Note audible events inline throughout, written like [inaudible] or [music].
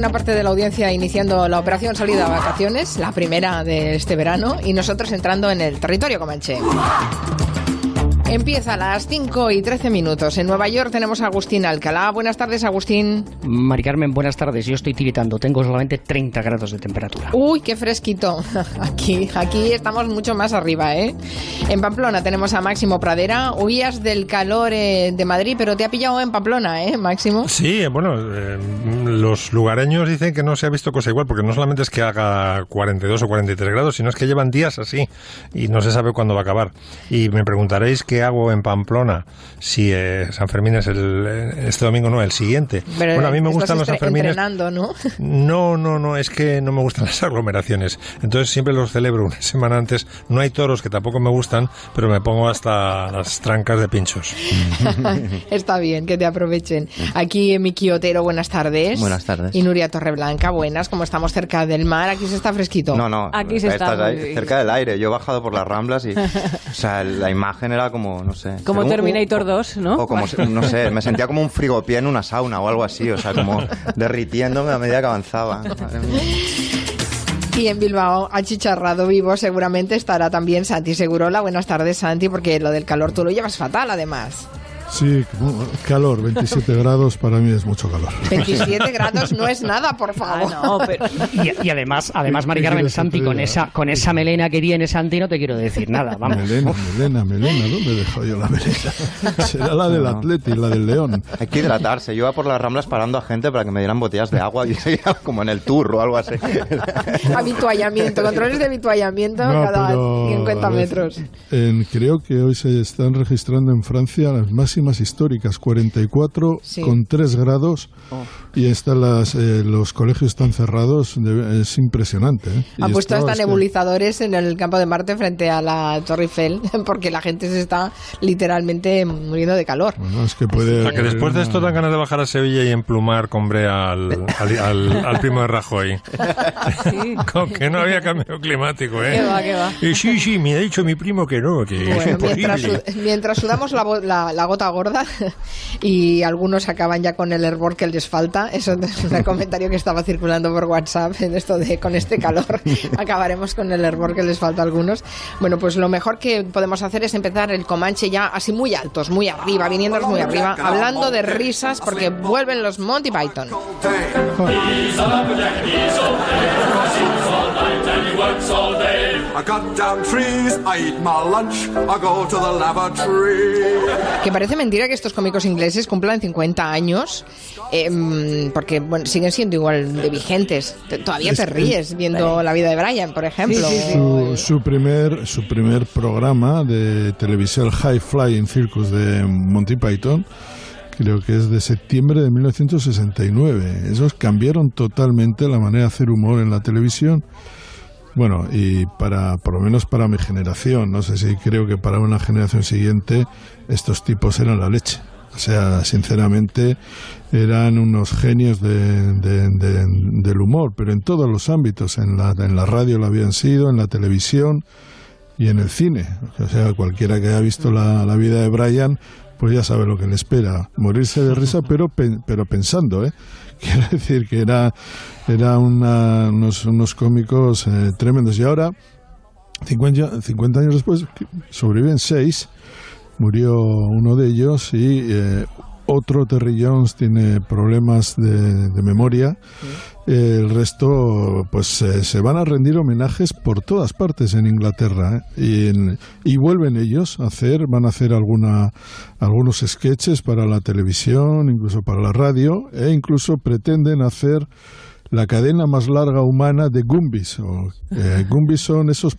buena parte de la audiencia iniciando la operación salida a vacaciones, la primera de este verano, y nosotros entrando en el territorio comanche. Empieza a las 5 y 13 minutos. En Nueva York tenemos a Agustín Alcalá. Buenas tardes, Agustín. Mari Carmen, buenas tardes. Yo estoy tiritando. Tengo solamente 30 grados de temperatura. Uy, qué fresquito. [laughs] Aquí, aquí estamos mucho más arriba, ¿eh? En Pamplona tenemos a Máximo Pradera. Huías del calor eh, de Madrid, pero te ha pillado en Pamplona, ¿eh, Máximo? Sí, bueno, eh, los lugareños dicen que no se ha visto cosa igual, porque no solamente es que haga 42 o 43 grados, sino es que llevan días así y no se sabe cuándo va a acabar. Y me preguntaréis qué hago en Pamplona si eh, San Fermín es el, eh, este domingo, no, el siguiente. bueno, a mí me gustan los San Fermines. ¿no? [laughs] No, no, no, es que no me gustan [laughs] las aglomeraciones. Entonces siempre los celebro una semana antes. No hay toros que tampoco me gustan, pero me pongo hasta las trancas de pinchos. [laughs] Está bien, que te aprovechen. Aquí en mi Quiotero, buenas tardes. Buenas tardes. Y Nuria Torreblanca, buenas. Como estamos cerca del mar, aquí se está fresquito. No, no. Aquí se está. cerca del aire. Yo he bajado por las ramblas y. o sea, la imagen era como no sé. Como Terminator 2, ¿no? O como, no sé, me sentía como un frigopié en una sauna o algo así, o sea, como derritiéndome a medida que avanzaba. Y en Bilbao, achicharrado vivo, seguramente estará también Santi Segurola. Buenas tardes, Santi, porque lo del calor tú lo llevas fatal, además. Sí, calor, 27 [laughs] grados para mí es mucho calor. 27 [laughs] grados no es nada, por favor. Ah, y, además, además Mari Carmen Santi, con esa, con esa melena que tiene Santi, no te quiero decir nada, vamos. Melena, melena, melena, ¿dónde dejo yo la melena? [laughs] Será la del Atleti, la del León. Hay que hidratarse. Yo iba por las ramblas parando a gente para que me dieran botellas de agua y como en el tour o algo así. Habituallamiento, controles de habituallamiento cada 50 metros. creo que hoy se están registrando en Francia las máximas históricas, 44 con 3 grados oh. y están las, eh, los colegios están cerrados, es impresionante. ¿eh? Han puesto hasta nebulizadores en el campo de Marte frente a la Torre Eiffel [laughs] porque la gente se está literalmente muriendo de calor. es que puede... que después de esto dan ganas de bajar a Sevilla y emplumar con brea al, [laughs] al, primo de Rajoy. [laughs] con que no había cambio climático, ¿eh? Y sí, sí, me ha dicho mi primo que no, que es imposible. Mientras, sudamos la, la gota gorda [laughs] y algunos acaban ya con el hervor que les falta. Eso es un [laughs] comentario que estaba circulando por WhatsApp en esto de con este calor [laughs] acabaremos con el hervor que les falta a algunos. Bueno, pues lo mejor que podemos hacer es empezar el Comanche ya así muy altos, muy arriba, viniéndonos muy arriba, hablando de risas porque vuelven los Monty Python. Que parece mentira que estos cómicos ingleses cumplan 50 años, em, porque bueno, siguen siendo igual de vigentes. Todavía te ríes viendo la vida de Brian, por ejemplo. su, primer, su primer programa de televisión High Flying Circus de Monty Python creo que es de septiembre de 1969. Esos cambiaron totalmente la manera de hacer humor en la televisión bueno, y para, por lo menos para mi generación, no sé si creo que para una generación siguiente estos tipos eran la leche. O sea, sinceramente eran unos genios de, del humor, pero en todos los ámbitos. En la, en la radio lo habían sido, en la televisión y en el cine. O sea, cualquiera que haya visto la, la vida de Brian, pues ya sabe lo que le espera. Morirse de risa, pero, pero pensando, ¿eh? [laughs] Quiero decir que era, era unos, unos cómicos eh, tremendos. Y ahora, 50, 50 años después, sobreviven seis. Murió uno de ellos y eh, otro, Terry Jones, tiene problemas de, memoria. El resto, pues se van a rendir homenajes por todas partes en Inglaterra. ¿eh? Y, y, vuelven ellos a hacer, van a hacer alguna, algunos sketches para la televisión, incluso para la radio, e incluso pretenden hacer la cadena más larga humana de Gumbis. O, eh, [laughs] Gumbis son esos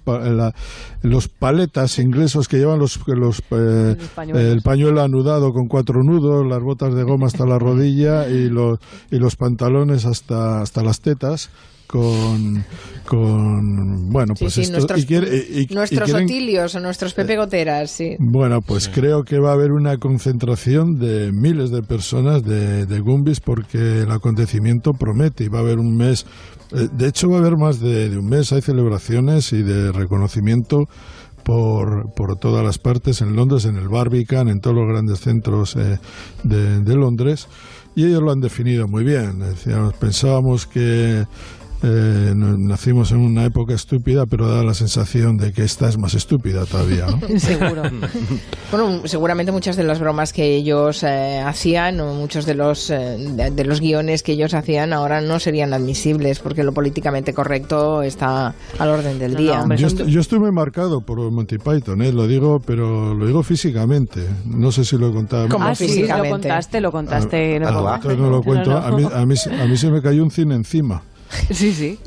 los paletas inglesos que llevan los, los eh, el pañuelo anudado con cuatro nudos, las botas de goma hasta la rodilla y los, y los pantalones hasta, hasta las tetas con, con bueno, pues nuestros, nuestros otilios o nuestros Pepe Goteras, sí. Bueno, pues creo que va a haber una concentración de miles de personas de, de Gumbis porque el acontecimiento promete y va a haber un mes, eh, de hecho va a haber más de, un mes, hay celebraciones y de reconocimiento por, por todas las partes, en Londres, en el Barbican, en todos los grandes centros eh, de, de Londres Y ellos lo han definido muy bien. Decíamos, pensábamos que eh, nacimos en una época estúpida, pero da la sensación de que esta es más estúpida todavía. ¿no? [laughs] Seguro. bueno, seguramente muchas de las bromas que ellos eh, hacían o muchos de los, eh, de, los guiones que ellos hacían ahora no serían admisibles porque lo políticamente correcto está al orden del día. yo, yo, estoy muy marcado por Monty Python, lo digo, pero lo digo físicamente. No sé si lo he contado. ¿Cómo ah, sí, lo contaste, lo contaste. Ah, no, ah, no, lo cuento. A, mí, a, mí, a mí se me cayó un cine encima. [laughs] Sí, sí.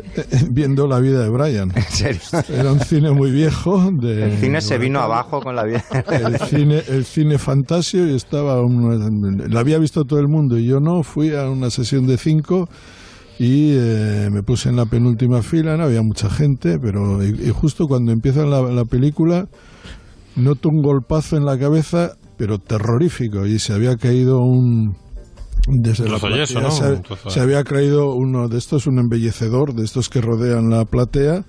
Viendo la vida de Brian. ¿En serio? Era un cine muy viejo. De, el cine se vino abajo con la vida. El cine, el cine fantasio y estaba. la había visto todo el mundo y yo no. Fui a una sesión de cinco y eh, me puse en la penúltima fila. No había mucha gente, pero. Y, justo cuando empieza la, la película, noto un golpazo en la cabeza, pero terrorífico. Y se había caído un desde la platea, se, había creído uno de estos, un embellecedor de estos que rodean la platea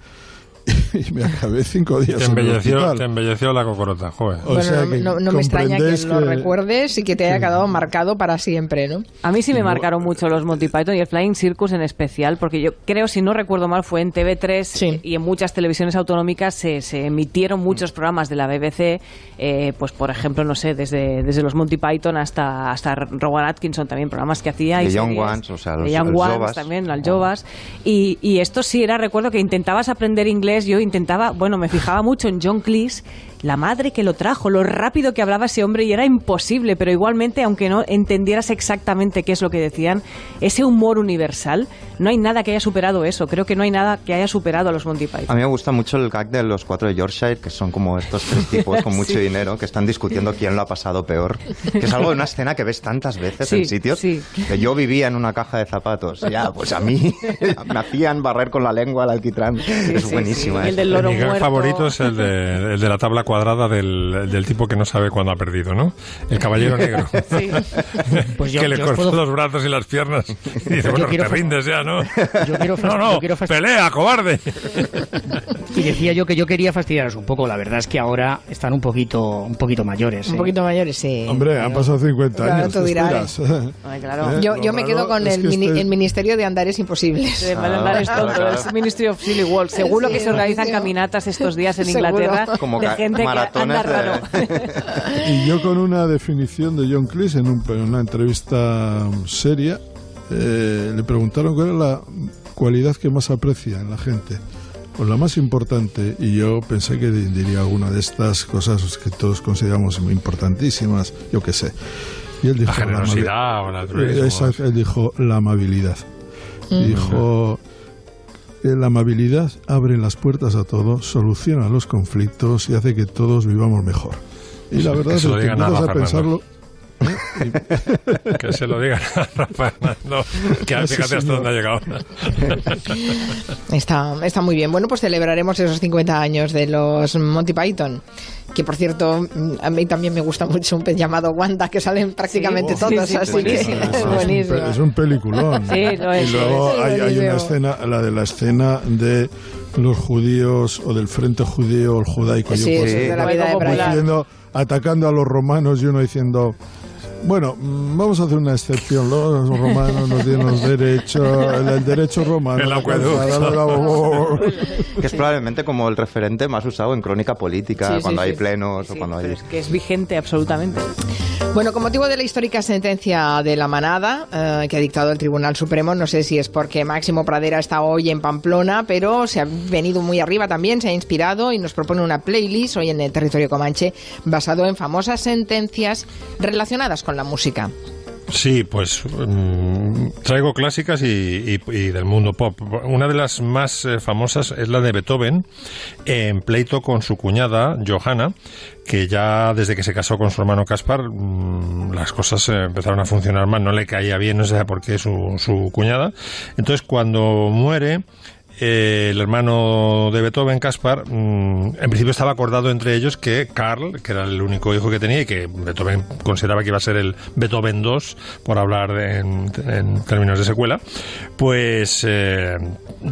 y [laughs] me acabé cinco días te embelleció, te embelleció la cocorota, joder. bueno, no, me extraña que, lo recuerdes y que te haya quedado marcado para siempre, ¿no? A mí sí me marcaron mucho los Monty Python y el Flying Circus en especial, porque yo creo, si no recuerdo mal, fue en TV3 y en muchas televisiones autonómicas se, emitieron muchos programas de la BBC, eh, pues por ejemplo, no sé, desde, desde los Monty Python hasta, hasta Rowan Atkinson también, programas que hacía. y Young Ones, o sea, los, Young Ones también, los Jovas. Y, y esto sí era, recuerdo que intentabas aprender inglés yo intentaba, bueno, me fijaba mucho en John Cleese la madre que lo trajo, lo rápido que hablaba ese hombre y era imposible, pero igualmente, aunque no entendieras exactamente qué es lo que decían, ese humor universal, no hay nada que haya superado eso. Creo que no hay nada que haya superado a los Monty Python. A mí me gusta mucho el gag de los cuatro de Yorkshire, que son como estos tres [laughs] tipos con mucho dinero, que están discutiendo quién lo ha pasado peor. Que es algo de una escena que ves tantas veces en sitios. Que yo vivía en una caja de zapatos. Ya, pues a mí [laughs] me hacían barrer con la lengua al alquitrán. es buenísima. El del loro Mi gag favorito es el de, el de la tabla cuadrada del, del, tipo que no sabe cuándo ha perdido, ¿no? El caballero negro. [laughs] Sí. Pues yo, que le cortó los brazos y las piernas y dice, bueno, te rindes ya, ¿no? Yo quiero no, no, quiero pelea, cobarde. Y decía yo que yo quería fastidiaros un poco. La verdad es que ahora están un poquito, un poquito mayores. Un ¿eh? poquito mayores, sí. Hombre, han pasado 50 años. Tú dirás. [laughs] Ay, claro. Yo, yo me quedo con el, este el, Ministerio de Andares Imposibles. De Andares ah, tonto, el Ministry of Silly Walls. Seguro que se organizan caminatas estos días en [laughs] Inglaterra Como de gente que anda raro. [laughs] y yo con una definición de John Cleese en, una entrevista seria eh, le preguntaron cuál era la cualidad que más aprecia en la gente o la más importante, y yo pensé que diría alguna de estas cosas que todos consideramos muy importantísimas, yo qué sé. Y él dijo, la generosidad o la él dijo la amabilidad. Dijo, la amabilidad abre las puertas a todo, soluciona los conflictos y hace que todos vivamos mejor. Y la verdad es que, que a pensarlo, que se lo digan a Rafael que fíjate hasta dónde ha llegado. Está, está muy bien. Bueno, pues celebraremos esos 50 años de los Monty Python. Que por cierto, a mí también me gusta mucho un pez llamado Wanda, que salen prácticamente todos, así que es, buenísimo. Es un peliculón. y luego hay, hay una escena, la de la escena de los judíos o del frente judío o el judaico. Sí, de la vida de atacando a los romanos y uno diciendo bueno, vamos a hacer una excepción. Los romanos nos dieron derecho, el, derecho romano. El [laughs] que es probablemente como el referente más usado en crónica política, cuando hay plenos o cuando hay. Es que es vigente absolutamente. Bueno, con motivo de la histórica sentencia de la manada eh, que ha dictado el Tribunal Supremo, no sé si es porque Máximo Pradera está hoy en Pamplona, pero se ha venido muy arriba también, se ha inspirado y nos propone una playlist hoy en el territorio comanche basado en famosas sentencias relacionadas con la música. Sí, pues mm, traigo clásicas y, del mundo pop. Una de las más eh, famosas es la de Beethoven, en pleito con su cuñada, Johanna, que ya desde que se casó con su hermano Caspar, mm, las cosas empezaron a funcionar mal, no le caía bien, no sé por qué su, su cuñada. Entonces, cuando muere, eh, el hermano de Beethoven, Caspar, mm, en principio estaba acordado entre ellos que Carl, que era el único hijo que tenía y que Beethoven consideraba que iba a ser el Beethoven II, por hablar en, términos de secuela, pues eh,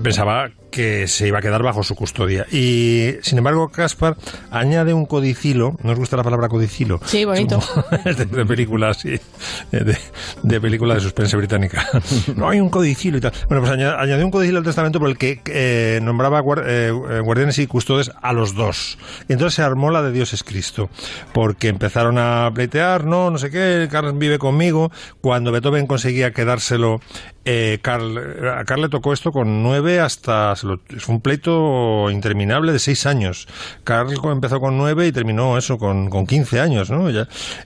pensaba que se iba a quedar bajo su custodia. Y sin embargo, Caspar añade un codicilo, ¿no os gusta la palabra codicilo? Sí, bonito. [laughs] de, de película, sí, de, de, película de suspense británica. [laughs] no hay un codicilo y tal. Bueno, pues añadió un codicilo al testamento por el que eh, nombraba eh, guardianes y custodes a los dos. Entonces se armó la de Dios es Cristo, porque empezaron a pleitear, no, no sé qué, Carlos vive conmigo. Cuando Beethoven conseguía quedárselo eh, Carl, le tocó esto con nueve hasta... Es un pleito interminable de seis años. Carl empezó con nueve y terminó eso con, con 15 años, ¿no?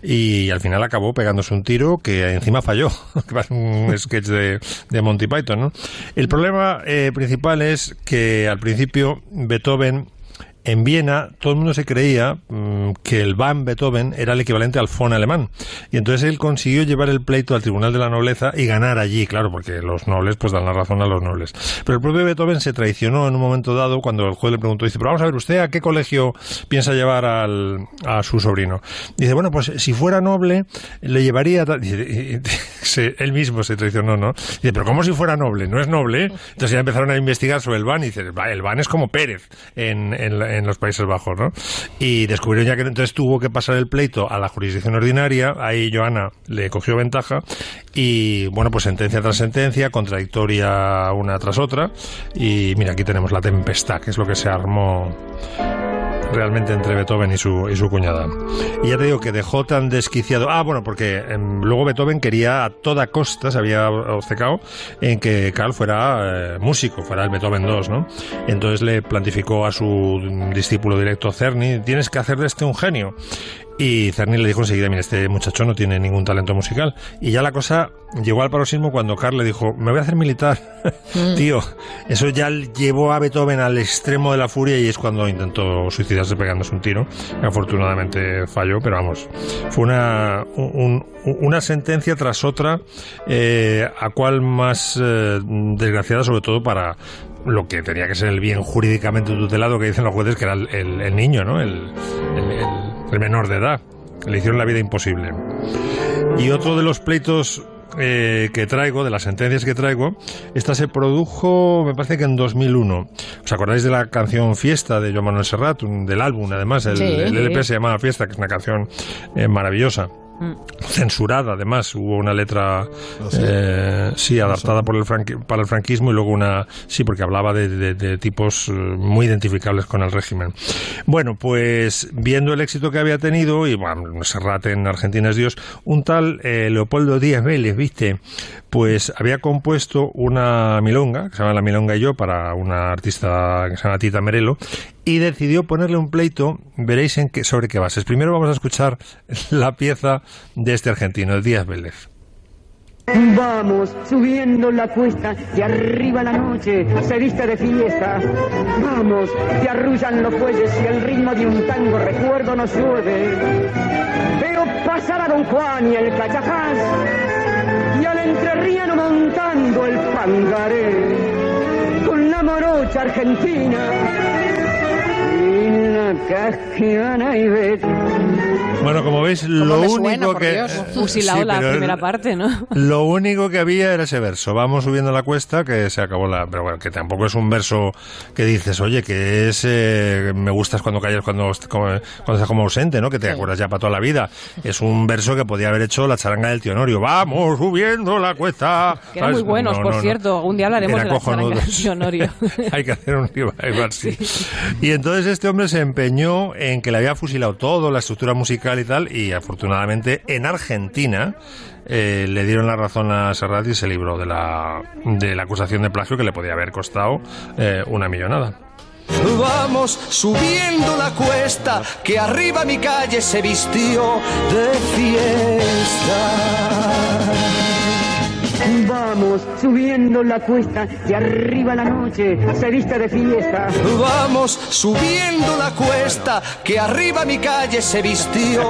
y, al final acabó pegándose un tiro que encima falló. [laughs] un sketch de, de, Monty Python, ¿no? El problema eh, principal es que al principio Beethoven en Viena todo el mundo se creía mm, que el Van Beethoven era el equivalente al Fon alemán. Y entonces él consiguió llevar el pleito al Tribunal de la Nobleza y ganar allí, claro, porque los nobles pues dan la razón a los nobles. Pero el propio Beethoven se traicionó en un momento dado cuando el juez le preguntó, dice, pero vamos a ver, ¿usted a qué colegio piensa llevar al, a su sobrino? Dice, bueno, pues si fuera noble, le llevaría... [laughs] él mismo se traicionó, ¿no? Dice, pero ¿cómo si fuera noble? No es noble. Entonces ya empezaron a investigar sobre el Van y dice, el Van es como Pérez en, en, en los Países Bajos, ¿no? Y descubrieron ya que entonces tuvo que pasar el pleito a la jurisdicción ordinaria, ahí Joana le cogió ventaja y, bueno, pues sentencia tras sentencia, contradictoria una tras otra y mira, aquí tenemos la tempestad, que es lo que se armó realmente entre Beethoven y su, y su cuñada. Y ya te digo que dejó tan desquiciado. Ah, bueno, porque em, luego Beethoven quería a toda costa, se había obcecado en que Carl fuera eh, músico, fuera el Beethoven II, ¿no? Entonces le plantificó a su discípulo directo Cerny: tienes que hacer de este un genio. Y Cerny le dijo enseguida, mira, este muchacho no tiene ningún talento musical. Y ya la cosa llegó al paroxismo cuando Carl le dijo, me voy a hacer militar. Mm. [laughs] Tío, eso ya llevó a Beethoven al extremo de la furia y es cuando intentó suicidarse pegándose un tiro. Afortunadamente falló, pero vamos, fue una, una sentencia tras otra, eh, a cual más eh, desgraciada, sobre todo para lo que tenía que ser el bien jurídicamente tutelado que dicen los jueces, que era el, niño, ¿no? el el menor de edad. Le hicieron la vida imposible. Y otro de los pleitos eh, que traigo, de las sentencias que traigo, esta se produjo, me parece que en 2001. ¿Os acordáis de la canción Fiesta de Joan Manuel Serrat, del álbum además? El, LP se llamaba Fiesta, que es una canción eh, maravillosa. Mm. censurada además. Hubo una letra ah, eh, sí adaptada por el para el franquismo y luego una sí porque hablaba de, tipos eh, muy identificables con el régimen. Bueno pues viendo el éxito que había tenido y bueno Serrat en Argentina es Dios un tal eh, Leopoldo Díaz Vélez viste pues había compuesto una milonga, que se llama La Milonga y yo, para una artista que se llama Tita Merelo, y decidió ponerle un pleito, veréis en qué, sobre qué bases. Primero vamos a escuchar [laughs] la pieza de este argentino, el Díaz Vélez. Vamos subiendo la cuesta y arriba la noche se viste de fiesta. Vamos, te arrullan los fuelles y el ritmo de un tango recuerdo nos. Veo pasar a Don Juan y el cachajás y al entrerriano montando el pangaré con la morocha argentina y la casquiana y bueno, como veis, lo único que. Fusilado la primera parte, ¿no? [laughs] Lo único que había era ese verso. Vamos subiendo la cuesta, que se acabó la. Pero bueno, que tampoco es un verso que dices, oye, que es. Eh, me gustas cuando callas, cuando, cuando estás como ausente, ¿no? Que te acuerdas ya para toda la vida. Es un verso que podía haber hecho la charanga del tío Norio. Vamos subiendo la cuesta. Que eran muy buenos, por cierto. Un día hablaremos de la charanga del tío Norio. [laughs] Hay que hacer un igual así. Y entonces este hombre se empeñó en que le había fusilado todo, la estructura musical y tal, y afortunadamente en Argentina eh, le dieron la razón a Serrat y se libró de la, de la acusación de plagio que le podía haber costado eh, una millonada. Vamos subiendo la cuesta que arriba mi calle se vistió de fiesta. Vamos subiendo la cuesta y arriba la noche se viste de fiesta. Vamos subiendo la cuesta que arriba mi calle se vistió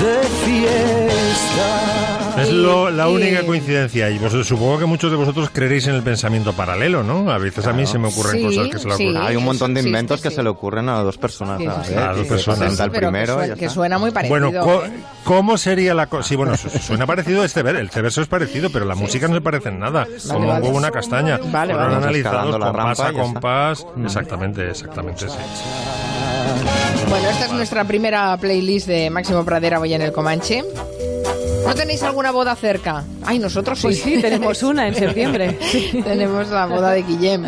de fiesta. Es lo, la única coincidencia y vosotros, supongo que muchos de vosotros creeréis en el pensamiento paralelo, ¿no? A veces a mí se me ocurren cosas que se le ocurren. Hay un montón de inventos que se le ocurren a dos personas. a, dos personas. Al primero, que, suena, muy parecido. Bueno, ¿cómo sería la cosa? Sí, bueno, suena parecido este ver, el verso es parecido, pero la música no se parecen nada, como un huevo una castaña. Vale, vale. analizados la compás a compás. Exactamente, exactamente, sí. Bueno, esta es nuestra primera playlist de Máximo Pradera hoy en el Comanche. ¿No tenéis alguna boda cerca? Ay, nosotros sí. Pues sí, tenemos una en septiembre. [laughs] tenemos la boda de Guillem.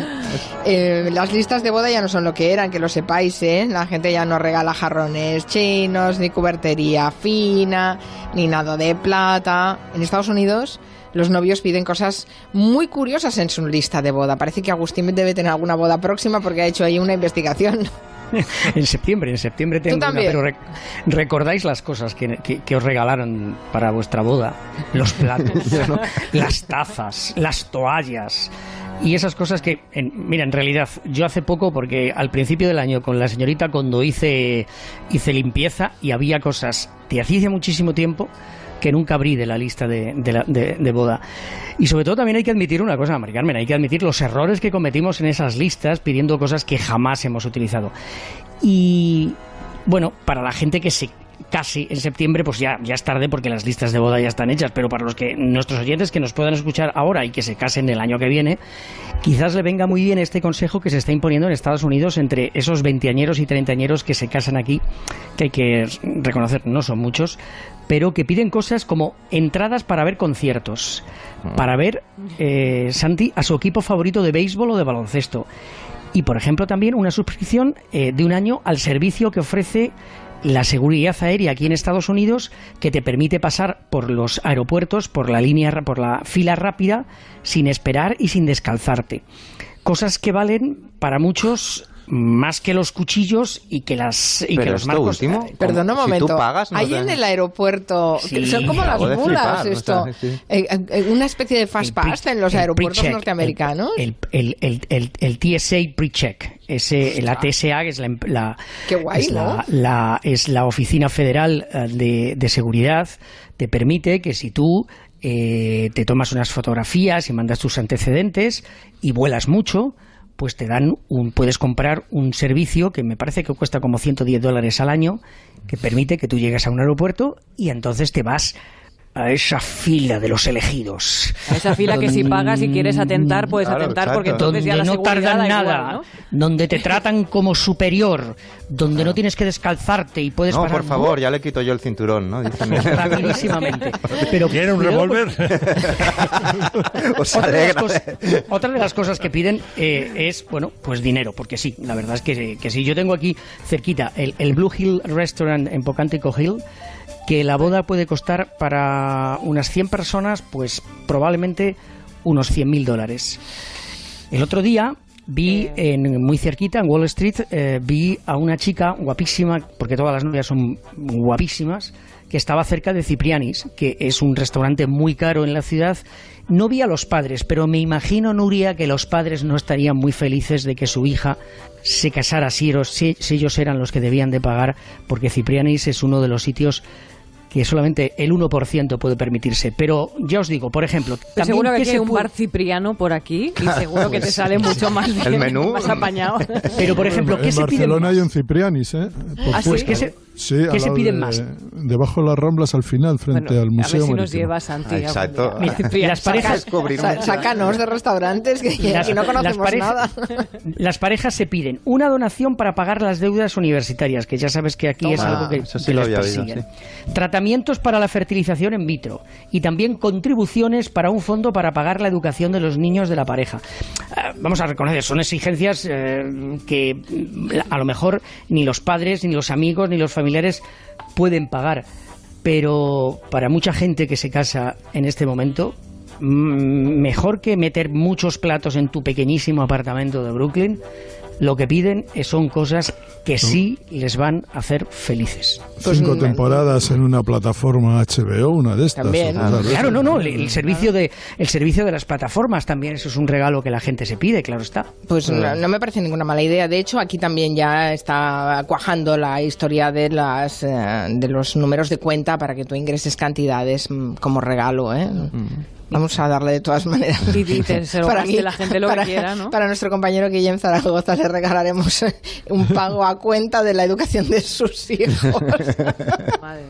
Eh, las listas de boda ya no son lo que eran, que lo sepáis, ¿eh? La gente ya no regala jarrones chinos, ni cubertería fina, ni nada de plata. En Estados Unidos los novios piden cosas muy curiosas en su lista de boda. Parece que Agustín debe tener alguna boda próxima porque ha hecho ahí una investigación. [laughs] en septiembre, en septiembre tengo una, pero rec- recordáis las cosas que, que- que os regalaron para vuestra boda, los platos, [laughs] las tazas, las toallas y esas cosas que, en- mira, en realidad yo hace poco, porque al principio del año con la señorita cuando hice hice limpieza y había cosas de hacía muchísimo tiempo que nunca abrí de la lista de, de la- de boda. Y sobre todo también hay que admitir una cosa, Mari Carmen, hay que admitir los errores que cometimos en esas listas pidiendo cosas que jamás hemos utilizado. Y bueno, para la gente que se casi en septiembre, pues ya, ya es tarde porque las listas de boda ya están hechas, pero para los que nuestros oyentes que nos puedan escuchar ahora y que se casen el año que viene, quizás le venga muy bien este consejo que se está imponiendo en Estados Unidos entre esos veinteañeros y treintañeros que se casan aquí, que hay que reconocer, no son muchos, pero que piden cosas como entradas para ver conciertos, para ver, eh, Santi, a su equipo favorito de béisbol o de baloncesto. Y, por ejemplo, también una suscripción eh, de un año al servicio que ofrece la seguridad aérea aquí en Estados Unidos que te permite pasar por los aeropuertos, por la línea, por la fila rápida, sin esperar y sin descalzarte. Cosas que valen para muchos más que los cuchillos y que las y que los esto marcos último, Perdona un Si tú momento. pagas, no Ahí en el aeropuerto, Sí. son como las mulas flipar, esto. sí. Eh, eh, una especie de fast pass en los aeropuertos norteamericanos. El, el, el, el, el TSA pre-check. Ese, la TSA, que es la, em- la- Qué guay, es, ¿no? la, la- es la Oficina Federal eh, de, de Seguridad, te permite que si tú eh, te tomas unas fotografías y mandas tus antecedentes y vuelas mucho, pues te dan un, puedes comprar un servicio que me parece que cuesta como 110 dólares al año, que permite que tú llegues a un aeropuerto y entonces te vas a esa fila de los elegidos. A esa fila que si pagas y quieres atentar, puedes Claro, atentar porque entonces ya donde la no tardan da nada, igual, ¿no? donde te tratan como superior, donde no tienes que descalzarte y puedes No, pasar por favor, ya le quito yo el cinturón, ¿no? Dicen. rapidísimamente. Pero ¿Quiere un revólver? [laughs] Otra de, las cosas, otra de las cosas que piden eh, es, bueno, pues dinero, porque sí, la verdad es que, que sí. Yo tengo aquí cerquita el, el Blue Hill Restaurant en Pocántico Hill, que la boda puede costar para unas 100 personas, pues probablemente unos 100.000 dólares. El otro día vi en, muy cerquita, en Wall Street, eh, vi a una chica guapísima, porque todas las novias son guapísimas, que estaba cerca de Ciprianis, que es un restaurante muy caro en la ciudad. No vi a los padres, pero me imagino, Nuria, que los padres no estarían muy felices de que su hija se casara si, eros- si- si ellos eran los que debían de pagar, porque Ciprianis es uno de los sitios que solamente el 1% puede permitirse. Pero ya os digo, por ejemplo, también seguro que ¿qué aquí se hay un puede- bar cipriano por aquí y seguro que te sale mucho más bien, El menú. más apañado. Pero, por [laughs] ejemplo, ¿qué en se pide Barcelona hay un Ciprianis, ¿eh? Por ¿Ah, sí? Pues, ¿qué se, Sí, qué se piden de- más? Debajo de las Ramblas al final, frente Bueno, al Museo a ver si nos lleva Santi. Exacto. [laughs] Mira, las parejas- Sa- sácanos de restaurantes que Las- aquí no las conocemos parejas- nada. [laughs] Las parejas se piden una donación para pagar las deudas universitarias, que ya sabes que aquí es algo que, sí que lo les había oído, persigue. Tratamientos para la fertilización in vitro y también contribuciones para un fondo para pagar la educación de los niños de la pareja. Ah, Vamos a reconocer, son exigencias eh, que a lo mejor ni los padres, ni los amigos, ni los familiares pueden pagar. Pero para mucha gente que se casa en este momento, mm, mejor que meter muchos platos en tu pequeñísimo apartamento de Brooklyn, lo que piden es- son cosas que sí les van a hacer felices. Pues, Cinco mm, temporadas en una plataforma HBO, una de estas. También. Claro, no, no, el, el servicio de el servicio de las plataformas también eso es un regalo que la gente se pide, claro está. Pues no, no me parece ninguna mala idea. De hecho, aquí también ya está cuajando la historia de las eh, de los números de cuenta para que tú ingreses cantidades mm, como regalo, ¿eh? Vamos a darle de todas maneras. para que la gente lo para, que quiera, ¿no? Para nuestro compañero Guillem Zaragoza le regalaremos un pago a cuenta de la educación de sus hijos. Madre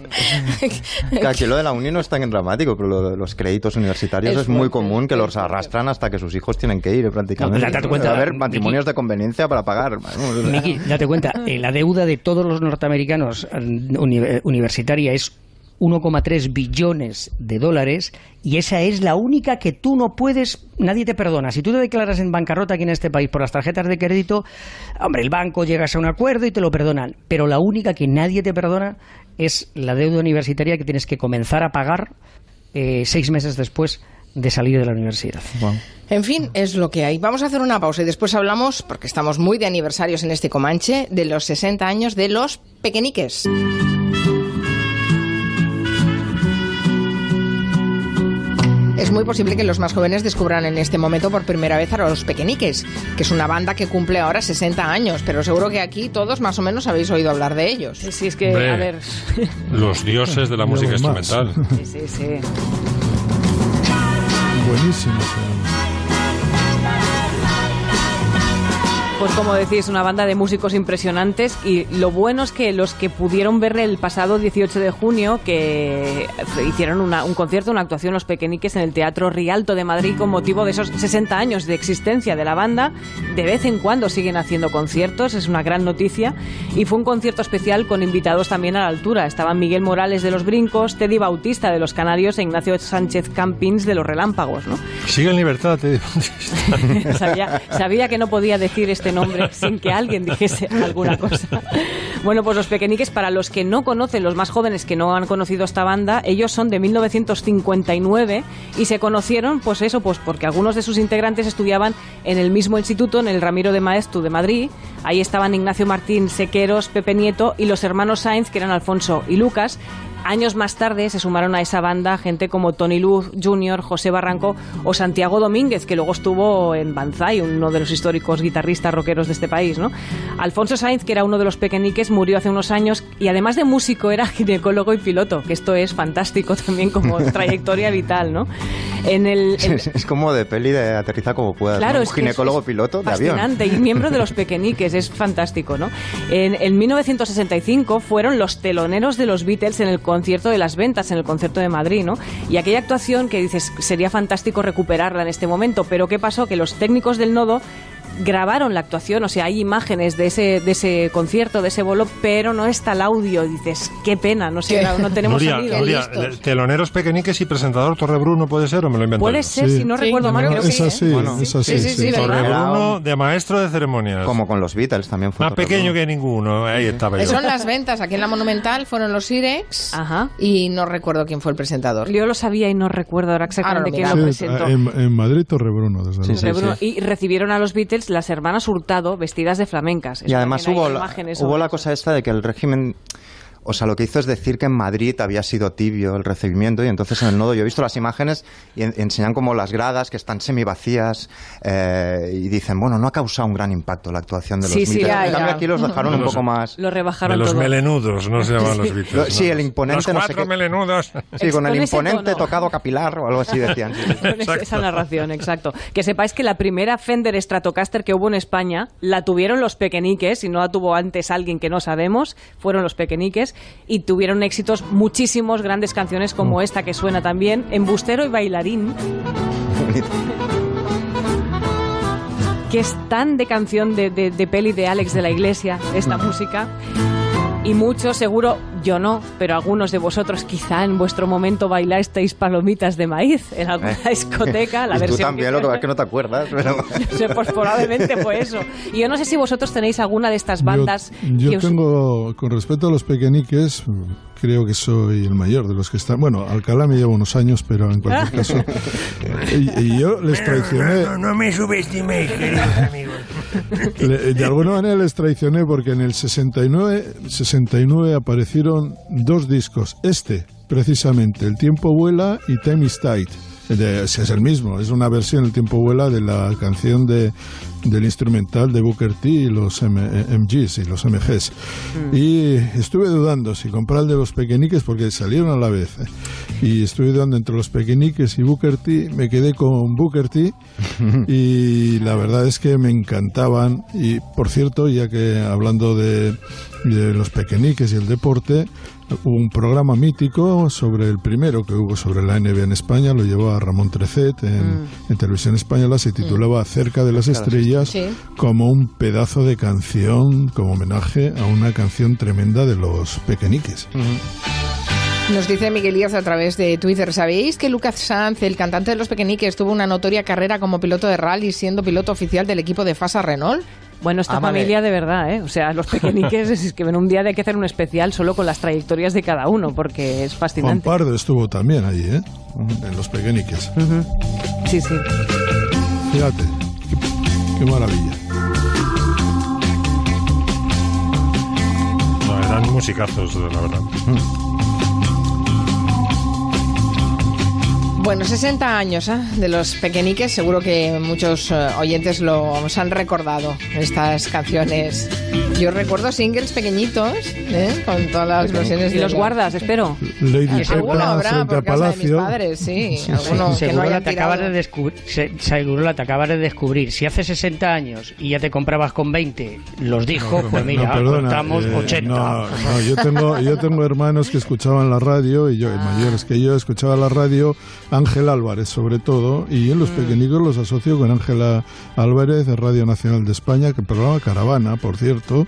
mía. aquí lo de la uni no es tan dramático, pero lo de los créditos universitarios es, muy común que los arrastran hasta que sus hijos tienen que ir prácticamente. No, date cuenta, a haber matrimonios de conveniencia para pagar. Miki, date cuenta, eh, la deuda de todos los norteamericanos eh, universitaria es 1,3 billones de dólares y esa es la única que tú no puedes, nadie te perdona. Si tú te declaras en bancarrota aquí en este país por las tarjetas de crédito, hombre, el banco llegas a un acuerdo y te lo perdonan, pero la única que nadie te perdona es la deuda universitaria que tienes que comenzar a pagar eh, seis meses después de salir de la universidad. En fin, es lo que hay. Vamos a hacer una pausa y después hablamos, porque estamos muy de aniversarios en este Comanche, de los 60 años de los pequeñiques. Es muy posible que los más jóvenes descubran en este momento por primera vez a los Pequeñiques, que es una banda que cumple ahora 60 años, pero seguro que aquí todos más o menos habéis oído hablar de ellos. Sí, es que, a ver... Los dioses de la música instrumental. Sí, sí, sí. Buenísimo. Pues como decís, una banda de músicos impresionantes y lo bueno es que los que pudieron ver el pasado 18 de junio, que hicieron un concierto, una actuación Los Pequeñiques en el Teatro Rialto de Madrid con motivo de esos 60 años de existencia de la banda, de vez en cuando siguen haciendo conciertos, es una gran noticia y fue un concierto especial con invitados también a la altura. Estaban Miguel Morales de Los Brincos, Teddy Bautista de Los Canarios e Ignacio Sánchez Campins de Los Relámpagos. ¿no? Sigue en libertad, Teddy Bautista. [laughs] sabía, sabía que no podía decir este nombre sin que alguien dijese alguna cosa. Bueno, pues los pequeñiques, para los que no conocen, los más jóvenes que no han conocido esta banda, ellos son de 1959 y se conocieron, pues eso, pues porque algunos de sus integrantes estudiaban en el mismo instituto, en el Ramiro de Maestu de Madrid. Ahí estaban Ignacio Martín Sequeros, Pepe Nieto y los hermanos Sainz, que eran Alfonso y Lucas. Años más tarde se sumaron a esa banda gente como Tony Luz Jr., José Barranco o Santiago Domínguez, que luego estuvo en Banzai, uno de los históricos guitarristas rockeros de este país. ¿no? Alfonso Sainz, que era uno de los pequeñiques, murió hace unos años y además de músico era [laughs] ginecólogo y piloto, que esto es fantástico también como [laughs] trayectoria vital. ¿no? En el, Es, como de peli de aterriza como puedas. Claro, es ginecólogo piloto de avión. y miembro de los [laughs] pequeñiques, es fantástico. ¿no? En, en 1965 fueron los teloneros de los Beatles en el concierto de las ventas, en el concierto de Madrid, ¿no? Y aquella actuación que dices, sería fantástico recuperarla en este momento, pero ¿qué pasó? Que los técnicos del nodo grabaron la actuación, o sea, hay imágenes de ese, de ese concierto, de ese bolo, pero no está el audio. dices, qué pena, no sé, no tenemos sonido. teloneros pequeñiques y presentador Torrebruno, ¿puede ser o me lo invento? Puede ser, si no recuerdo mal, creo es así, es así. Torrebruno de maestro de ceremonias. Como con los Beatles también fue. Más pequeño que ninguno, ahí estaba yo. Son las ventas, aquí en la Monumental fueron los Irex Ajá. y no recuerdo quién fue el presentador. Yo lo sabía y no recuerdo ahora exactamente quién lo presentó. En, Madrid Torrebruno, desde luego. Y recibieron a los Beatles las hermanas Hurtado vestidas de flamencas. y además hubo, la, hubo la cosa esta de que el régimen o sea, lo que hizo es decir que en Madrid había sido tibio el recibimiento y entonces en el nodo yo he visto las imágenes y enseñan como las gradas que están semivacías eh, y dicen, bueno, no ha causado un gran impacto la actuación de los sí, En cambio aquí los dejaron un poco más... Lo rebajaron De los melenudos, no se llaman los Beatles. Sí, el imponente... Los cuatro melenudos. Sí, con el imponente tocado capilar o algo así decían. esa narración, exacto. Que sepáis que la primera Fender Stratocaster que hubo en España la tuvieron los pequeñiques y no la tuvo antes alguien que no sabemos, fueron los pequeñiques y tuvieron éxitos muchísimos, grandes canciones como mm. esta que suena también, Embustero y Bailarín. que es tan de canción de, de, peli de Alex de la Iglesia, esta mm. música. Y muchos, seguro, yo no, pero algunos de vosotros quizá en vuestro momento bailasteis palomitas de maíz en alguna eh. [laughs] discoteca. La y versión tú también, lo que es que no te acuerdas. [laughs] Pero... pues probablemente fue eso. Y yo no sé si vosotros tenéis alguna de estas bandas. Yo, tengo, con respecto a los pequeñiques, creo que soy el mayor de los que están. Bueno, Alcalá me lleva unos años, pero en cualquier caso. [laughs] y, yo les traicioné. No, no, me subestiméis, queridos amigos. [laughs] de alguna manera les traicioné porque en el 69, 69 aparecieron dos discos. Este, precisamente, El tiempo vuela y Time is Tight. es el mismo, es una versión El tiempo vuela de la canción de del instrumental de Booker T y los MGs y los MGs. Mm. Y estuve dudando si comprar el de los pequeñiques porque salieron a la vez. ¿eh? Y estuve dudando entre los pequeñiques y Booker T. Me quedé con Booker T [laughs] y la verdad es que me encantaban. Y por cierto, ya que hablando de, de los pequeñiques y el deporte, un programa mítico sobre el primero que hubo sobre la NBA en España, lo llevó a Ramón Trecet en, mm. televisión española, se titulaba mm. Cerca de las estrellas, como un pedazo de canción, como homenaje a una canción tremenda de los pequeñiques. Nos dice Miguel Díaz a través de Twitter, ¿sabéis que Lucas Sanz, el cantante de Los Pequeñiques, tuvo una notoria carrera como piloto de rally siendo piloto oficial del equipo de Fasa Renault? Bueno, esta familia de verdad, ¿eh? O sea, los pequeñiques [laughs] es que en un día hay que hacer un especial solo con las trayectorias de cada uno, porque es fascinante. Juan Pardo estuvo también allí, ¿eh? En los pequeñiques. Sí, sí. Fíjate, qué, maravilla. eran musicazos, la verdad. Bueno, 60 años ¿eh? de los pequeñiques, seguro que muchos eh, oyentes lo han recordado, estas canciones. Yo recuerdo singles pequeñitos, ¿eh? con todas las versiones. Y los guardas, espero. Lady Alguno habrá por casa de mis padres, sí. Alguno que no haya te acabas de descubrir, seguro te acabas de descubrir. Si hace 60 años y ya te comprabas con 20 los dijo, pues mira, contamos 80. No, no, yo tengo, yo tengo hermanos que escuchaban la radio y yo, mayores que yo, escuchaba la radio Ángel Álvarez sobre todo, y en los mm. pequeñicos los asocio con Ángela Álvarez de Radio Nacional de España, que programa Caravana, por cierto,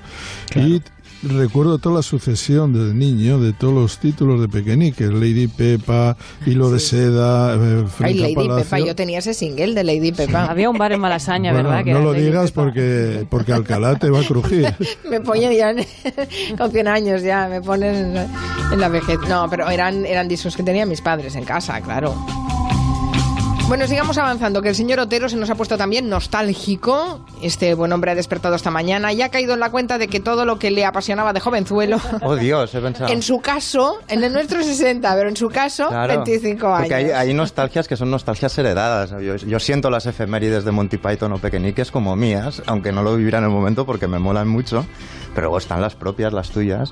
y recuerdo toda la sucesión desde niño de todos los títulos de Pequeñique, Lady Pepa, Hilo de Seda, eh, Ay, Lady Pepa, yo tenía ese single de Lady Pepa. Había un bar en Malasaña, ¿verdad? no lo digas porque, porque Alcalá te va a crujir. [laughs] me ponen ya [laughs] con 100 años ya, me ponen en la vejez. No, pero eran, eran discos que tenían mis padres en casa, claro. Bueno, sigamos avanzando, que el señor Otero se nos ha puesto también nostálgico. Este buen hombre ha despertado esta mañana y ha caído en la cuenta de que todo lo que le apasionaba de jovenzuelo. [laughs] Oh Dios, he pensado. En su caso, en el nuestro 60, pero en su caso, 25 años. Porque hay, nostalgias que son nostalgias heredadas. Yo, siento las efemérides de Monty Python o Pequeñiques como mías, aunque no lo viviera en el momento porque me molan mucho pero luego están las propias, las tuyas,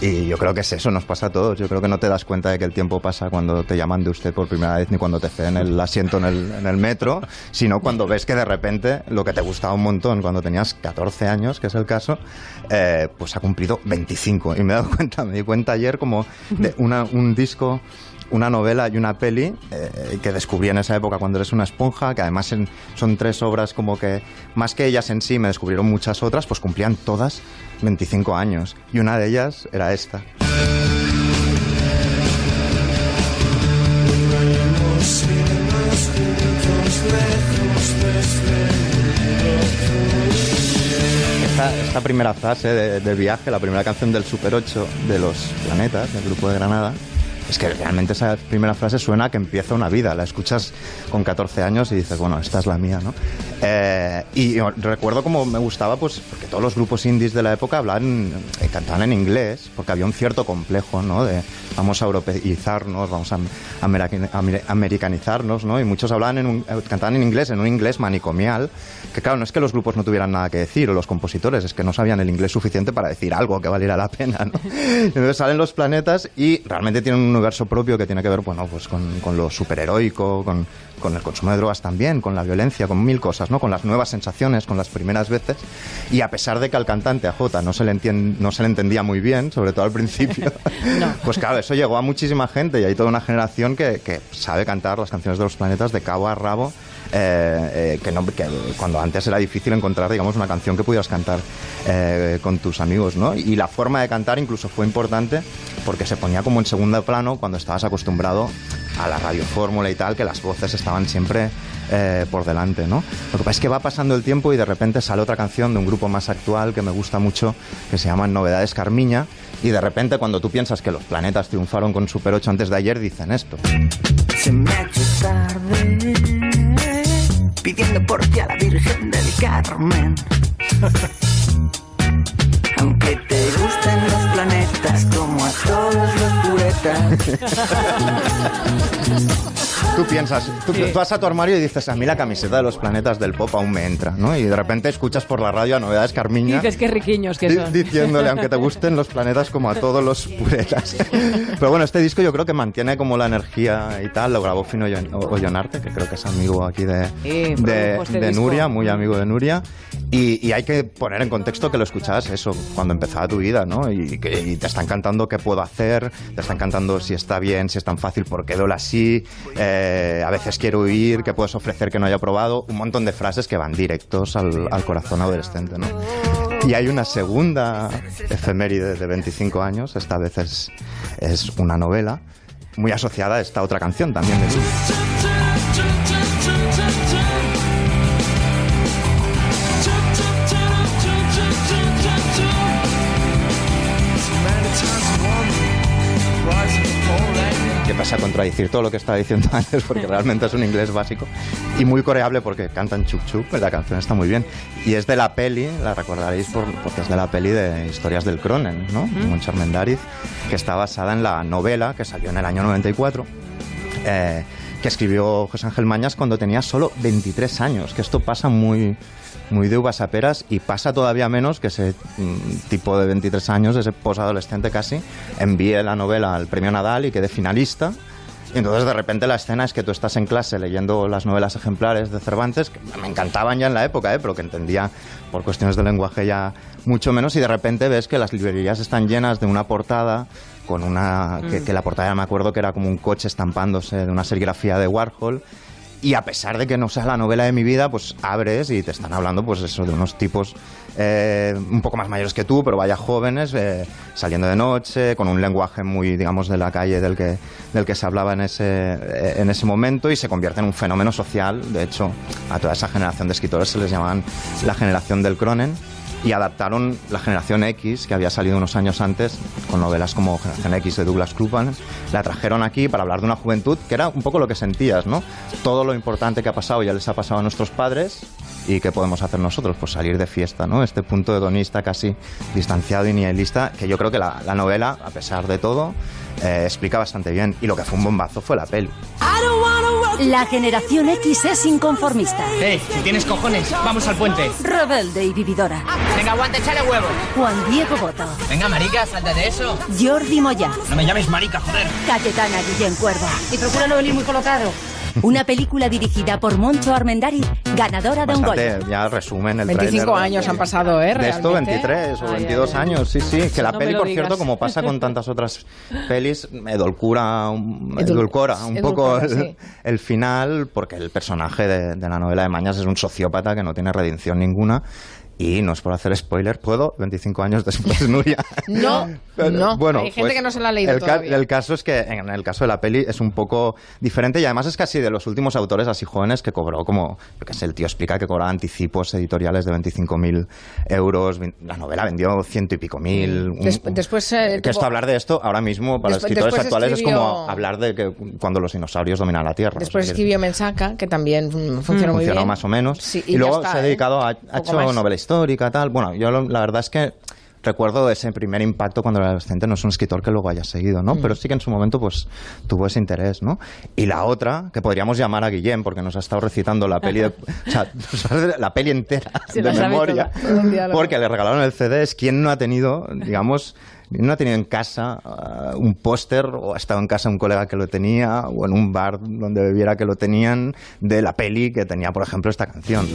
y yo creo que es eso, nos pasa a todos. Yo creo que no te das cuenta de que el tiempo pasa cuando te llaman de usted por primera vez, ni cuando te ceden el asiento en el, en el metro, sino cuando ves que de repente lo que te gustaba un montón cuando tenías 14 años, que es el caso, eh, pues ha cumplido 25. Y me he dado cuenta, me di cuenta ayer como de una, un disco una novela y una peli eh, que descubrí en esa época cuando eres una esponja, que además son tres obras como que, más que ellas en sí, me descubrieron muchas otras, pues cumplían todas 25 años. Y una de ellas era esta. Esta, primera frase de, de, viaje, la primera canción del Super 8 de los planetas, del grupo de Granada, es que realmente esa primera frase suena que empieza una vida. La escuchas con 14 años y dices, bueno, esta es la mía, ¿no? Eh, y recuerdo como me gustaba, pues, porque todos los grupos indies de la época hablaban, eh, cantaban en inglés, porque había un cierto complejo, ¿no? De vamos a europeizarnos, vamos a americanizarnos, ¿no? Y muchos hablaban en un, eh, cantaban en inglés, en un inglés manicomial, que claro, no es que los grupos no tuvieran nada que decir, o los compositores, es que no sabían el inglés suficiente para decir algo que valiera la pena, ¿no? [laughs] Entonces salen los planetas y realmente tienen un universo propio que tiene que ver, bueno, pues con, con lo superheroico, con, con el consumo de drogas también, con la violencia, con mil cosas, ¿no? Con las nuevas sensaciones, con las primeras veces. Y a pesar de que al cantante, a Jota, no se le, no se le entendía muy bien, sobre todo al principio, [laughs] [laughs] pues claro, eso llegó a muchísima gente y hay toda una generación que, que sabe cantar las canciones de los planetas de cabo a rabo. Eh, eh, que, no, que cuando antes era difícil encontrar, digamos, una canción que pudieras cantar eh, con tus amigos, ¿no? Y la forma de cantar incluso fue importante porque se ponía como en segundo plano cuando estabas acostumbrado a la radiofórmula y tal, que las voces estaban siempre eh, por delante, ¿no? Lo que pasa es que va pasando el tiempo y de repente sale otra canción de un grupo más actual que me gusta mucho, que se llama Novedades Carmiña, y de repente cuando tú piensas que los planetas triunfaron con Super 8 antes de ayer, dicen esto. Se me ha hecho tarde, pidiendo por ti a la Virgen del Carmen. [laughs] Aunque te gusten los planetas a todos los puretas. tú piensas, tú, vas a tu armario y dices, a mí la camiseta de los planetas del pop aún me entra, ¿no? Y de repente escuchas por la radio a Novedades Carmiña. Dices que riquiños que son. Diciéndole, aunque te [laughs] gusten los planetas como a todos los puretas. [laughs] Pero bueno, este disco yo creo que mantiene como la energía y tal. Lo grabó Fino Ollonarte, que creo que es amigo aquí de, de, este Nuria, muy amigo de Nuria. Y, hay que poner en contexto que lo escuchabas eso cuando empezaba tu vida, ¿no? Y, que, te están cantando puedo hacer, te están cantando si está bien, si es tan fácil, por qué duele así, eh, a veces quiero huir, qué puedes ofrecer que no haya probado, un montón de frases que van directos al, corazón adolescente, ¿no? Y hay una segunda efeméride de 25 años, esta vez es, es una novela, muy asociada a esta otra canción también a contradecir todo lo que estaba diciendo [laughs] antes porque realmente es un inglés básico y muy coreable porque cantan chup chup, pues la canción está muy bien. Y es de la peli, la recordaréis por, porque es de la peli de Historias del Cronen, ¿no? Mm. que está basada en la novela que salió en el año 94. Eh, que escribió José Ángel Mañas cuando tenía solo 23 años, que esto pasa muy, muy de uvas a peras y pasa todavía menos que ese mm, tipo de 23 años, ese posadolescente casi, envíe la novela al premio Nadal y quede finalista. Y entonces de repente la escena es que tú estás en clase leyendo las novelas ejemplares de Cervantes, que me encantaban ya en la época, ¿eh? pero que entendía por cuestiones de lenguaje ya mucho menos, y de repente ves que las librerías están llenas de una portada con una... que, mm. que la portada me acuerdo que era como un coche estampándose de una serigrafía de Warhol y a pesar de que no sea la novela de mi vida, pues abres y te están hablando, pues eso, de unos tipos eh, un poco más mayores que tú, pero vaya jóvenes, eh, saliendo de noche, con un lenguaje muy, digamos, de la calle del que, del que se hablaba en ese, eh, en ese momento y se convierte en un fenómeno social. De hecho, a toda esa generación de escritores se les llamaban la generación del Cronen y adaptaron la generación X, que había salido unos años antes, con novelas como Generación X de Douglas Cluban, la trajeron aquí para hablar de una juventud que era un poco lo que sentías, ¿no? Todo lo importante que ha pasado ya les ha pasado a nuestros padres y qué podemos hacer nosotros, pues salir de fiesta, ¿no? Este punto hedonista casi distanciado y nihilista, que yo creo que la, novela, a pesar de todo, eh, explica bastante bien. Y lo que fue un bombazo fue la peli. La generación X es inconformista. Eh, si tienes cojones, vamos al puente. Rebelde y vividora. Venga, aguante, échale huevo. Juan Diego Boto. Venga, marica, salta de eso. Jordi Moya. No me llames marica, joder. Cayetana Guillén Cuervo. Y procura no venir muy colocado. Una película dirigida por Moncho Armendari, ganadora de un gol. Ya resumen el 25 años han pasado, ¿eh? De esto 23 o 22 años, sí, sí. Que la peli, por cierto, como pasa con tantas otras pelis, edulcura, edulcora un poco el, final, porque el personaje de, de la novela de Mañas es un sociópata que no tiene redención ninguna y no es por hacer spoiler, ¿puedo? 25 años después, [laughs] Nuria. no, no. Bueno, hay gente pues que no se la ha leído el, todavía. el caso es que en el caso de la peli es un poco diferente y además es casi de los últimos autores así jóvenes que cobró como, yo qué sé, el tío explica que cobraba anticipos editoriales de 25.000 euros. La novela vendió ciento y pico mil. después. Eh, que esto, hablar de esto ahora mismo para los escritores actuales es como hablar de que cuando los dinosaurios dominan la Tierra. Después escribió Mensaca, que también funcionó muy funcionó más o menos. y, luego se ha dedicado a, ha hecho novelas histórica, tal. Bueno, yo la verdad es que recuerdo ese primer impacto cuando era adolescente, no es un escritor que luego haya seguido, ¿no? Mm. Pero sí que en su momento pues tuvo ese interés, ¿no? Y la otra, que podríamos llamar a Guillem, porque nos ha estado recitando la peli, de, [laughs] o sea, [laughs] la peli entera [laughs] de memoria, porque le regalaron el CD, es quien no ha tenido, digamos, no ha tenido en casa uh, un póster o ha estado en casa un colega que lo tenía o en un bar donde bebiera que lo tenían de la peli que tenía, por ejemplo, esta canción.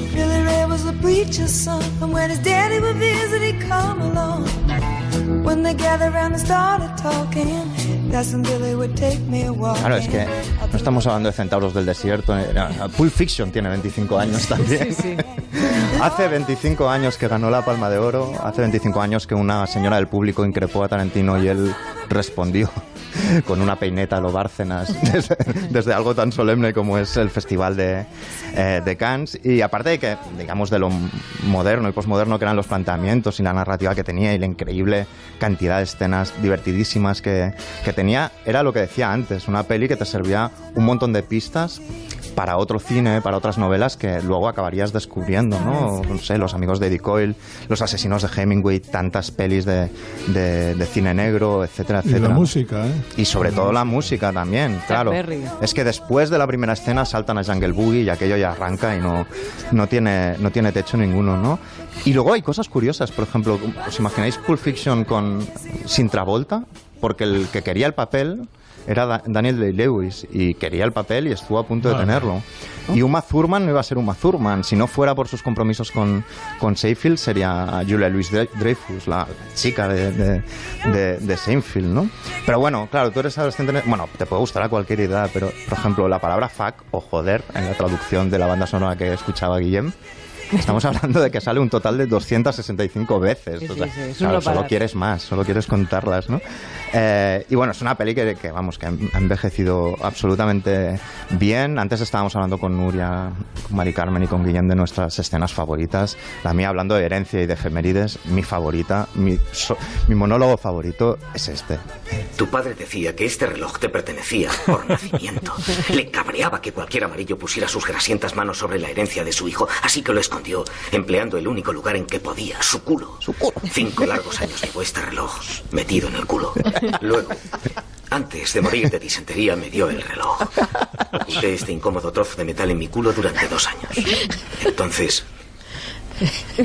Claro, es que no estamos hablando de centauros del desierto. Pulp Fiction tiene 25 años también. [laughs] hace 25 años que ganó la Palma de Oro, hace 25 años que una señora del público increpó a Tarantino y él respondió [laughs] con una peineta a los Bárcenas [laughs] desde, algo tan solemne como es el Festival de, eh, de Cannes. Y aparte de que, digamos, de lo moderno y posmoderno que eran los planteamientos y la narrativa que tenía y la increíble cantidad de escenas divertidísimas que, que tenía, era lo que decía antes, una peli que te servía un montón de pistas para otro cine, para otras novelas que luego acabarías descubriendo, ¿no? No sé, Los amigos de Eddie Coyle, Los asesinos de Hemingway, tantas pelis de, de, cine negro, etcétera, etcétera, etcétera. Y la música, ¿eh? Y sobre todo la música también, claro. Es que después de la primera escena saltan a Jungle Boogie y aquello ya arranca y no, no, tiene, no tiene techo ninguno, ¿no? Y luego hay cosas curiosas, por ejemplo, ¿os imagináis Pulp Fiction con sin Travolta? Porque el que quería el papel era Daniel Day-Lewis y quería el papel y estuvo a punto de tenerlo. Y Uma Thurman no iba a ser Uma Thurman. Si no fuera por sus compromisos con, con Seinfeld, sería Julia Louis Dreyfus, la chica de, de, de, Seinfeld, ¿no? Pero bueno, claro, tú eres adolescente... Bueno, te puede gustar a cualquier edad, pero, por ejemplo, la palabra fuck o joder en la traducción de la banda sonora que escuchaba Guillem Estamos hablando de que sale un total de 265 veces. solo quieres más, solo quieres contarlas, ¿no? Eh, y bueno, es una peli que, vamos, que ha envejecido absolutamente bien. Antes estábamos hablando con Nuria, con Mari Carmen y con Guillem de nuestras escenas favoritas. La mía hablando de herencia y de efemérides, mi favorita, mi, mi monólogo favorito es este. Tu padre decía que este reloj te pertenecía por nacimiento. [laughs] Le cabreaba que cualquier amarillo pusiera sus grasientas manos sobre la herencia de su hijo, así que lo escondió, empleando el único lugar en que podía, su culo. Su culo. Cinco largos años llevó este reloj metido en el culo. Luego, antes de morir de disentería, me dio el reloj. Usé este incómodo trozo de metal en mi culo durante dos años. Entonces,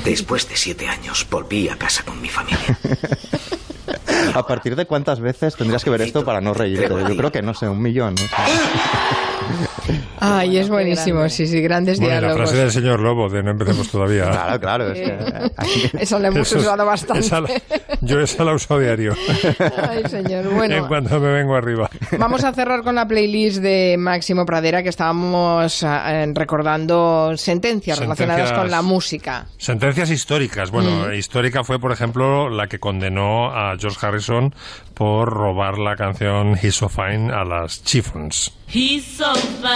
después de siete años, volví a casa con mi familia. ¿A partir de cuántas veces tendrías que ver esto para no reírte? Yo creo que, no sé, un millón. [laughs] Ay, es buenísimo, sí, sí, grandes bueno, diálogos. La frase del señor Lobo, de no empecemos todavía. Claro, claro. Es que, eso lo hemos usado bastante. yo esa la uso diario. Ay, señor, bueno. En cuanto me vengo arriba. Vamos a cerrar con la playlist de Máximo Pradera, que estábamos eh, recordando sentencias, relacionadas con la música. Sentencias históricas. Bueno, mm. histórica fue, por ejemplo, la que condenó a George Harrison por robar la canción He's So Fine a las Chiffons. He's so fine.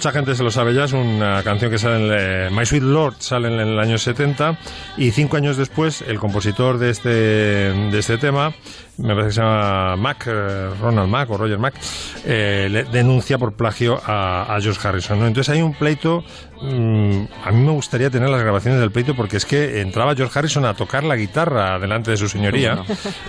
Mucha gente se lo sabe ya, es una canción que sale en. Eh, My Sweet Lord sale en el año 70 y cinco años después, el compositor de este, de este tema me parece que se llama Mac, eh, Ronald Mac o Roger Mac, eh, le denuncia por plagio a, George Harrison. Entonces hay un pleito, mm, a mí me gustaría tener las grabaciones del pleito porque es que entraba George Harrison a tocar la guitarra delante de su señoría.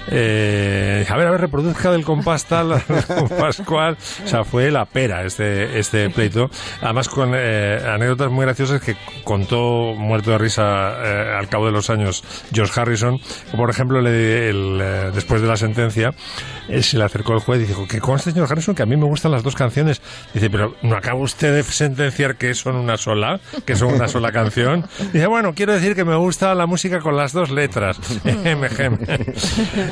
Eh, a ver, a ver, reproduzca del compás tal, [laughs] compás cual. O sea, fue la pera este, este pleito. Además con anécdotas muy graciosas que contó muerto de risa al cabo de los años George Harrison. Por ejemplo, le, después de las sentencia, eh, se le acercó el juez y dijo, que conste, señor Harrison, que a mí me gustan las dos canciones. Dice, pero ¿no acaba usted de sentenciar que son una sola? ¿Que son una sola canción? Dice, bueno, quiero decir que me gusta la música con las dos letras. [laughs]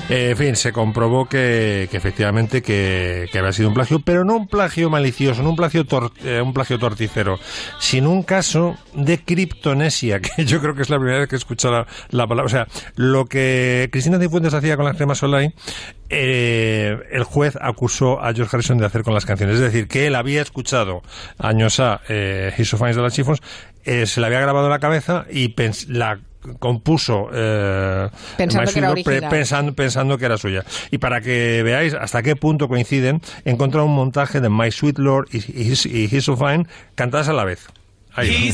Eh, en fin, se comprobó que, efectivamente que, había sido un plagio, pero no un plagio malicioso, no un plagio, eh, un plagio torticero, sino un caso de criptonesia, [laughs] que yo creo que es la primera vez que he escuchado la, palabra. O sea, lo que Cristina Cifuentes hacía con las cremas online eh, el juez acusó a George Harrison de hacer con las canciones. Es decir, que él había escuchado años a eh, His of de las Chiffons, eh, se la había grabado en la cabeza y la compuso eh, pensando, que pensando, que era suya. Y para que veáis hasta qué punto coinciden, he encontrado un montaje de My Sweet Lord y, He's So Fine cantadas a la vez. Ahí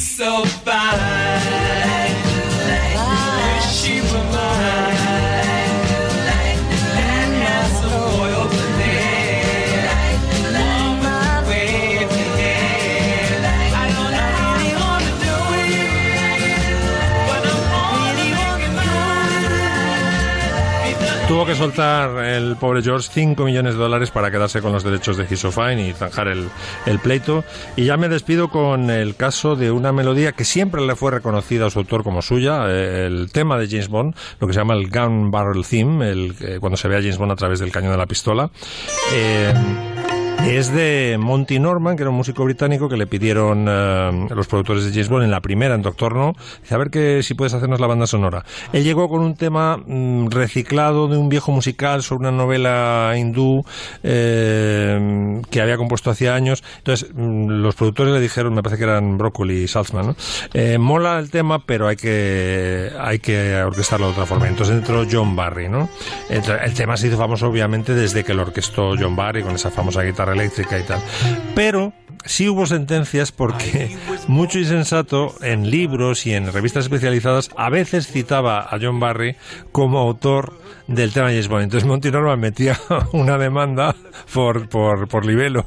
Tuvo que soltar el pobre George 5 millones de dólares para quedarse con los derechos de His y zanjar el, el, pleito. Y ya me despido con el caso de una melodía que siempre le fue reconocida a su autor como suya, eh, el tema de James Bond, lo que se llama el Gun Barrel Theme, el, cuando se ve a James Bond a través del cañón de la pistola. Eh, Es de Monty Norman, que era un músico británico que le pidieron eh, los productores de James Bond en la primera, en Doctor No, a ver que si puedes hacernos la banda sonora. Él llegó con un tema mm, reciclado de un viejo musical sobre una novela hindú eh, que había compuesto hacía años. Entonces, mm, los productores le dijeron, me parece que eran Broccoli y Salzman, ¿no? Eh, mola el tema, pero hay que, hay que orquestarlo de otra forma. Entonces entró John Barry, ¿no? El tema se hizo famoso, obviamente, desde que lo orquestó John Barry con esa famosa guitarra eléctrica y tal. Pero sí hubo sentencias porque [laughs] mucho insensato en libros y en revistas especializadas a veces citaba a John Barry como autor del tema James Bond. Entonces Monty Norman metía [laughs] una demanda por, por, por libelo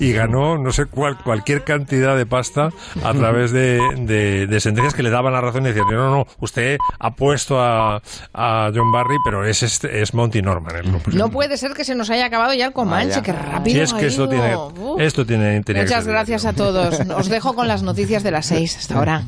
y ganó no sé cuál, cualquier cantidad de pasta a través de, de, de sentencias que le daban la razón y decían, no, no, usted ha puesto a, a John Barry, pero es, este, es Monty Norman. El. No puede ser que se nos haya acabado ya el Comanche, qué rápido Sí, es que ha esto ido. tiene, esto tiene, tenía que Muchas gracias a todos. [laughs] Os dejo con las noticias de las seis hasta ahora.